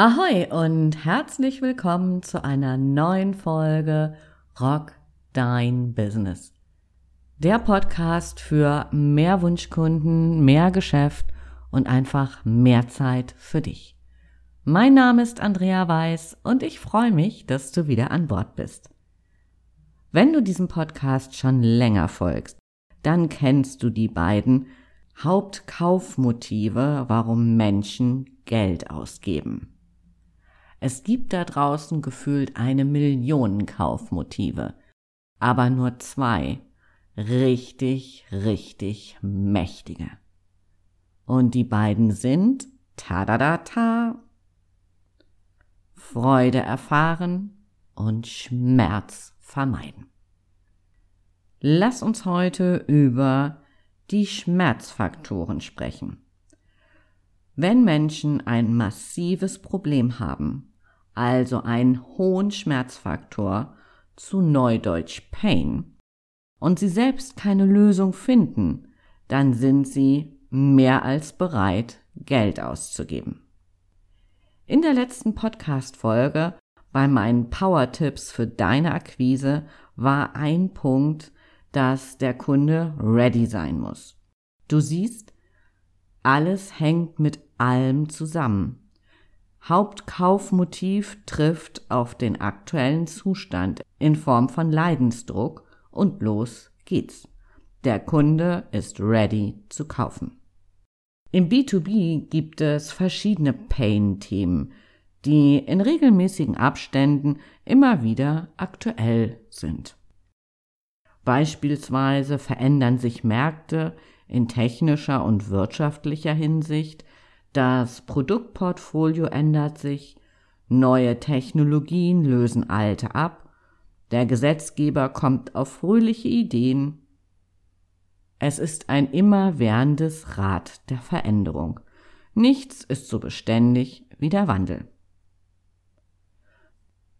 Ahoi und herzlich willkommen zu einer neuen Folge Rock Dein Business. Der Podcast für mehr Wunschkunden, mehr Geschäft und einfach mehr Zeit für dich. Mein Name ist Andrea Weiß und ich freue mich, dass du wieder an Bord bist. Wenn du diesem Podcast schon länger folgst, dann kennst du die beiden Hauptkaufmotive, warum Menschen Geld ausgeben. Es gibt da draußen gefühlt eine Million Kaufmotive, aber nur zwei richtig, richtig mächtige. Und die beiden sind ta-da-da-ta, Freude erfahren und Schmerz vermeiden. Lass uns heute über die Schmerzfaktoren sprechen. Wenn Menschen ein massives Problem haben, also einen hohen Schmerzfaktor, zu Neudeutsch Pain, und sie selbst keine Lösung finden, dann sind sie mehr als bereit, Geld auszugeben. In der letzten Podcast-Folge bei meinen Power-Tipps für deine Akquise war ein Punkt, dass der Kunde ready sein muss. Du siehst, alles hängt mit allem zusammen. Hauptkaufmotiv trifft auf den aktuellen Zustand in Form von Leidensdruck und los geht's. Der Kunde ist ready zu kaufen. Im B2B gibt es verschiedene Pain-Themen, die in regelmäßigen Abständen immer wieder aktuell sind. Beispielsweise verändern sich Märkte in technischer und wirtschaftlicher Hinsicht, das Produktportfolio ändert sich, neue Technologien lösen alte ab, der Gesetzgeber kommt auf fröhliche Ideen. Es ist ein immerwährendes Rad der Veränderung. Nichts ist so beständig wie der Wandel.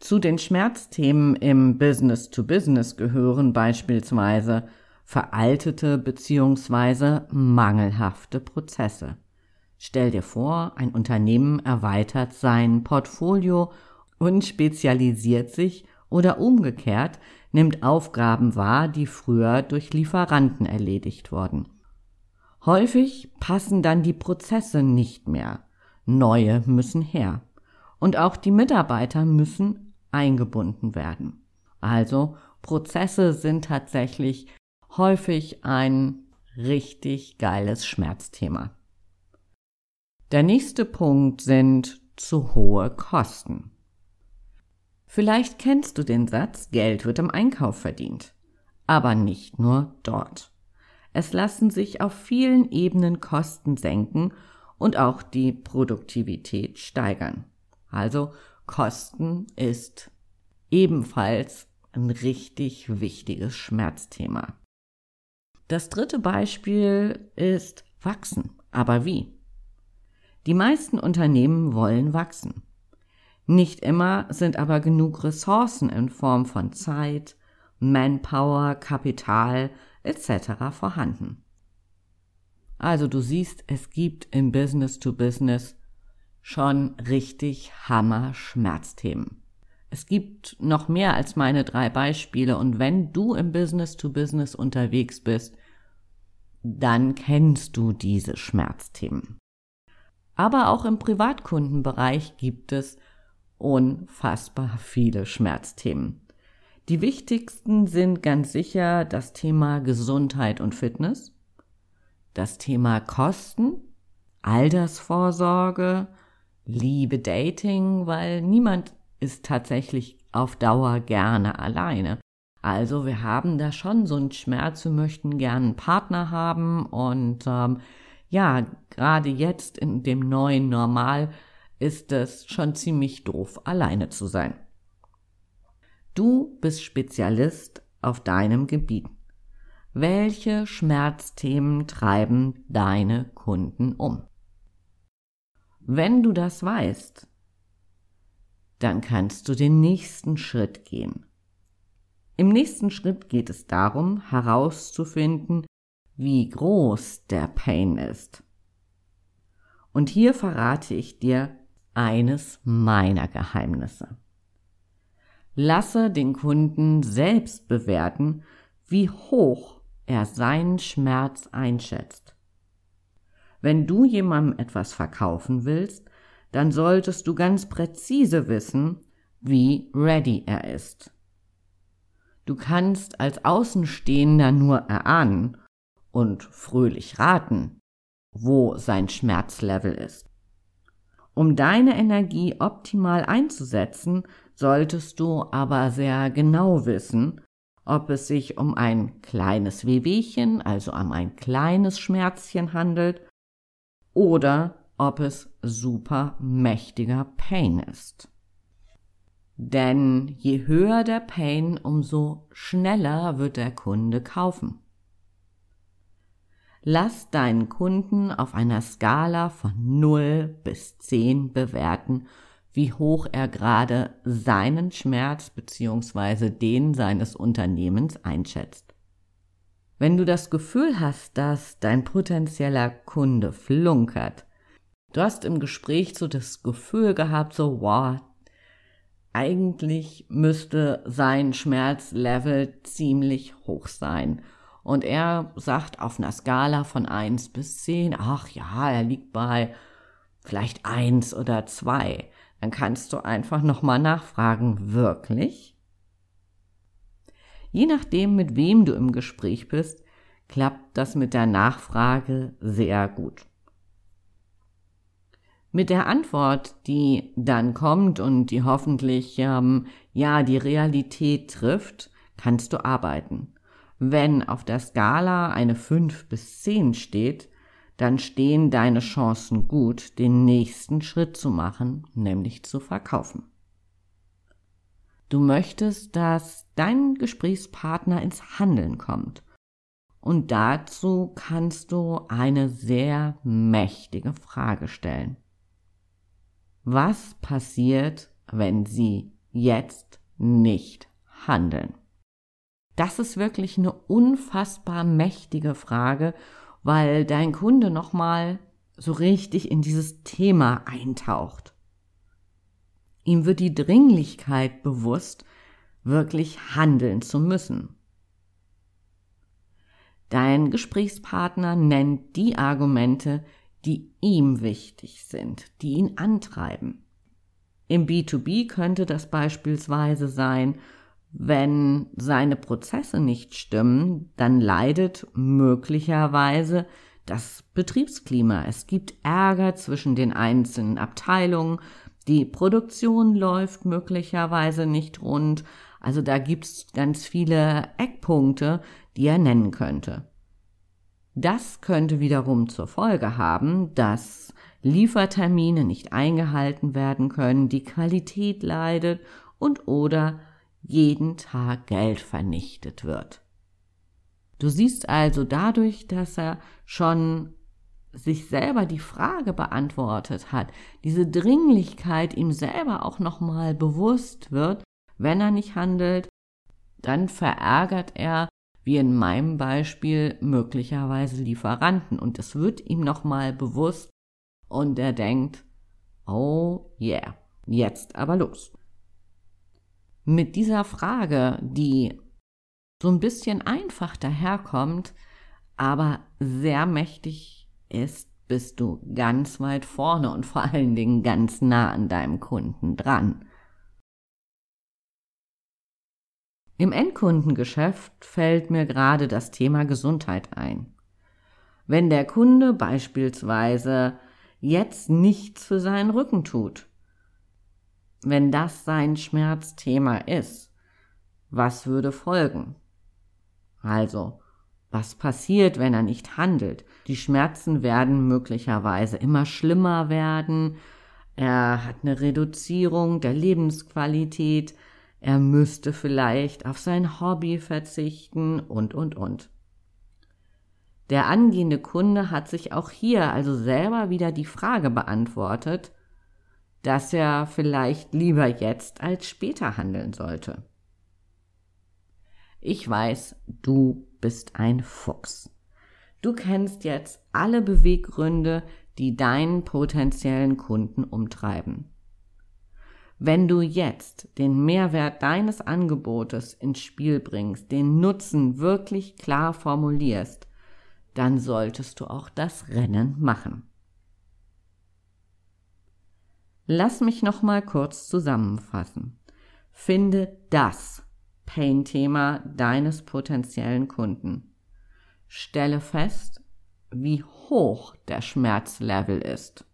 Zu den Schmerzthemen im Business to Business gehören beispielsweise veraltete bzw. mangelhafte Prozesse. Stell dir vor, ein Unternehmen erweitert sein Portfolio und spezialisiert sich oder umgekehrt nimmt Aufgaben wahr, die früher durch Lieferanten erledigt wurden. Häufig passen dann die Prozesse nicht mehr. Neue müssen her. Und auch die Mitarbeiter müssen eingebunden werden. Also Prozesse sind tatsächlich häufig ein richtig geiles Schmerzthema. Der nächste Punkt sind zu hohe Kosten. Vielleicht kennst du den Satz, Geld wird im Einkauf verdient. Aber nicht nur dort. Es lassen sich auf vielen Ebenen Kosten senken und auch die Produktivität steigern. Also Kosten ist ebenfalls ein richtig wichtiges Schmerzthema. Das dritte Beispiel ist wachsen. Aber wie? Die meisten Unternehmen wollen wachsen. Nicht immer sind aber genug Ressourcen in Form von Zeit, Manpower, Kapital etc. vorhanden. Also du siehst, es gibt im Business to Business schon richtig Hammer Schmerzthemen. Es gibt noch mehr als meine drei Beispiele und wenn du im Business to Business unterwegs bist, dann kennst du diese Schmerzthemen. Aber auch im Privatkundenbereich gibt es unfassbar viele Schmerzthemen. Die wichtigsten sind ganz sicher das Thema Gesundheit und Fitness, das Thema Kosten, Altersvorsorge, Liebe, Dating, weil niemand ist tatsächlich auf Dauer gerne alleine. Also wir haben da schon so einen Schmerz, wir möchten gerne einen Partner haben und ähm, ja, gerade jetzt in dem neuen Normal ist es schon ziemlich doof, alleine zu sein. Du bist Spezialist auf deinem Gebiet. Welche Schmerzthemen treiben deine Kunden um? Wenn du das weißt, dann kannst du den nächsten Schritt gehen. Im nächsten Schritt geht es darum, herauszufinden, wie groß der Pain ist. Und hier verrate ich dir eines meiner Geheimnisse. Lasse den Kunden selbst bewerten, wie hoch er seinen Schmerz einschätzt. Wenn du jemandem etwas verkaufen willst, dann solltest du ganz präzise wissen, wie ready er ist. Du kannst als Außenstehender nur erahnen und fröhlich raten, wo sein Schmerzlevel ist. Um deine Energie optimal einzusetzen, solltest du aber sehr genau wissen, ob es sich um ein kleines Wehwehchen, also um ein kleines Schmerzchen handelt, oder ob es super mächtiger Pain ist. Denn je höher der Pain, umso schneller wird der Kunde kaufen. Lass deinen Kunden auf einer Skala von 0 bis 10 bewerten, wie hoch er gerade seinen Schmerz bzw. den seines Unternehmens einschätzt. Wenn du das Gefühl hast, dass dein potenzieller Kunde flunkert, du hast im Gespräch so das Gefühl gehabt, so, wow, eigentlich müsste sein Schmerzlevel ziemlich hoch sein. Und er sagt auf einer Skala von 1 bis 10, ach ja, er liegt bei vielleicht 1 oder 2. Dann kannst du einfach nochmal nachfragen, wirklich? Je nachdem, mit wem du im Gespräch bist, klappt das mit der Nachfrage sehr gut. Mit der Antwort, die dann kommt und die hoffentlich ähm, ja die Realität trifft, kannst du arbeiten. Wenn auf der Skala eine 5 bis 10 steht, dann stehen deine Chancen gut, den nächsten Schritt zu machen, nämlich zu verkaufen. Du möchtest, dass dein Gesprächspartner ins Handeln kommt. Und dazu kannst du eine sehr mächtige Frage stellen. Was passiert, wenn Sie jetzt nicht handeln? Das ist wirklich eine unfassbar mächtige Frage, weil dein Kunde nochmal so richtig in dieses Thema eintaucht. Ihm wird die Dringlichkeit bewusst, wirklich handeln zu müssen. Dein Gesprächspartner nennt die Argumente, die ihm wichtig sind, die ihn antreiben. Im B2B könnte das beispielsweise sein, wenn seine Prozesse nicht stimmen, dann leidet möglicherweise das Betriebsklima. Es gibt Ärger zwischen den einzelnen Abteilungen, die Produktion läuft möglicherweise nicht rund, also da gibt's ganz viele Eckpunkte, die er nennen könnte. Das könnte wiederum zur Folge haben, dass Liefertermine nicht eingehalten werden können, die Qualität leidet und oder jeden Tag Geld vernichtet wird. Du siehst also dadurch, dass er schon sich selber die Frage beantwortet hat, diese Dringlichkeit ihm selber auch nochmal bewusst wird, wenn er nicht handelt, dann verärgert er wie in meinem Beispiel möglicherweise Lieferanten. Und es wird ihm nochmal bewusst und er denkt, oh yeah, jetzt aber los. Mit dieser Frage, die so ein bisschen einfach daherkommt, aber sehr mächtig ist, bist du ganz weit vorne und vor allen Dingen ganz nah an deinem Kunden dran. Im Endkundengeschäft fällt mir gerade das Thema Gesundheit ein. Wenn der Kunde beispielsweise jetzt nichts für seinen Rücken tut, wenn das sein Schmerzthema ist, was würde folgen? Also, was passiert, wenn er nicht handelt? Die Schmerzen werden möglicherweise immer schlimmer werden, er hat eine Reduzierung der Lebensqualität, er müsste vielleicht auf sein Hobby verzichten und, und, und. Der angehende Kunde hat sich auch hier also selber wieder die Frage beantwortet, dass er vielleicht lieber jetzt als später handeln sollte. Ich weiß, du bist ein Fuchs. Du kennst jetzt alle Beweggründe, die deinen potenziellen Kunden umtreiben. Wenn du jetzt den Mehrwert deines Angebotes ins Spiel bringst, den Nutzen wirklich klar formulierst, dann solltest du auch das Rennen machen. Lass mich noch mal kurz zusammenfassen. Finde das Pain-Thema deines potenziellen Kunden. Stelle fest, wie hoch der Schmerzlevel ist.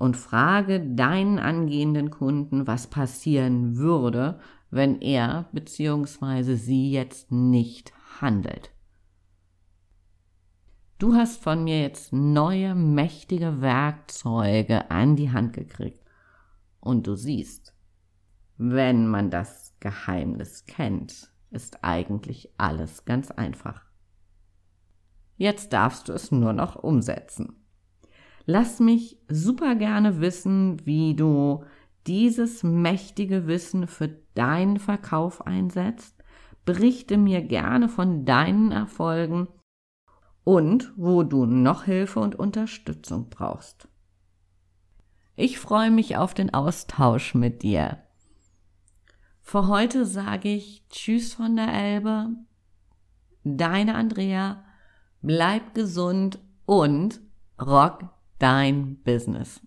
Und frage deinen angehenden Kunden, was passieren würde, wenn er bzw. sie jetzt nicht handelt. Du hast von mir jetzt neue, mächtige Werkzeuge an die Hand gekriegt. Und du siehst, wenn man das Geheimnis kennt, ist eigentlich alles ganz einfach. Jetzt darfst du es nur noch umsetzen. Lass mich super gerne wissen, wie du dieses mächtige Wissen für deinen Verkauf einsetzt. Berichte mir gerne von deinen Erfolgen und wo du noch Hilfe und Unterstützung brauchst. Ich freue mich auf den Austausch mit dir. Für heute sage ich Tschüss von der Elbe, deine Andrea, bleib gesund und rock dein Business.